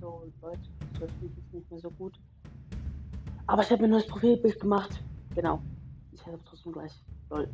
So, Leute, das ist nicht mehr so gut. Aber ich habe mir ein neues Profilbild gemacht. Genau. Ich habe trotzdem gleich. Lol.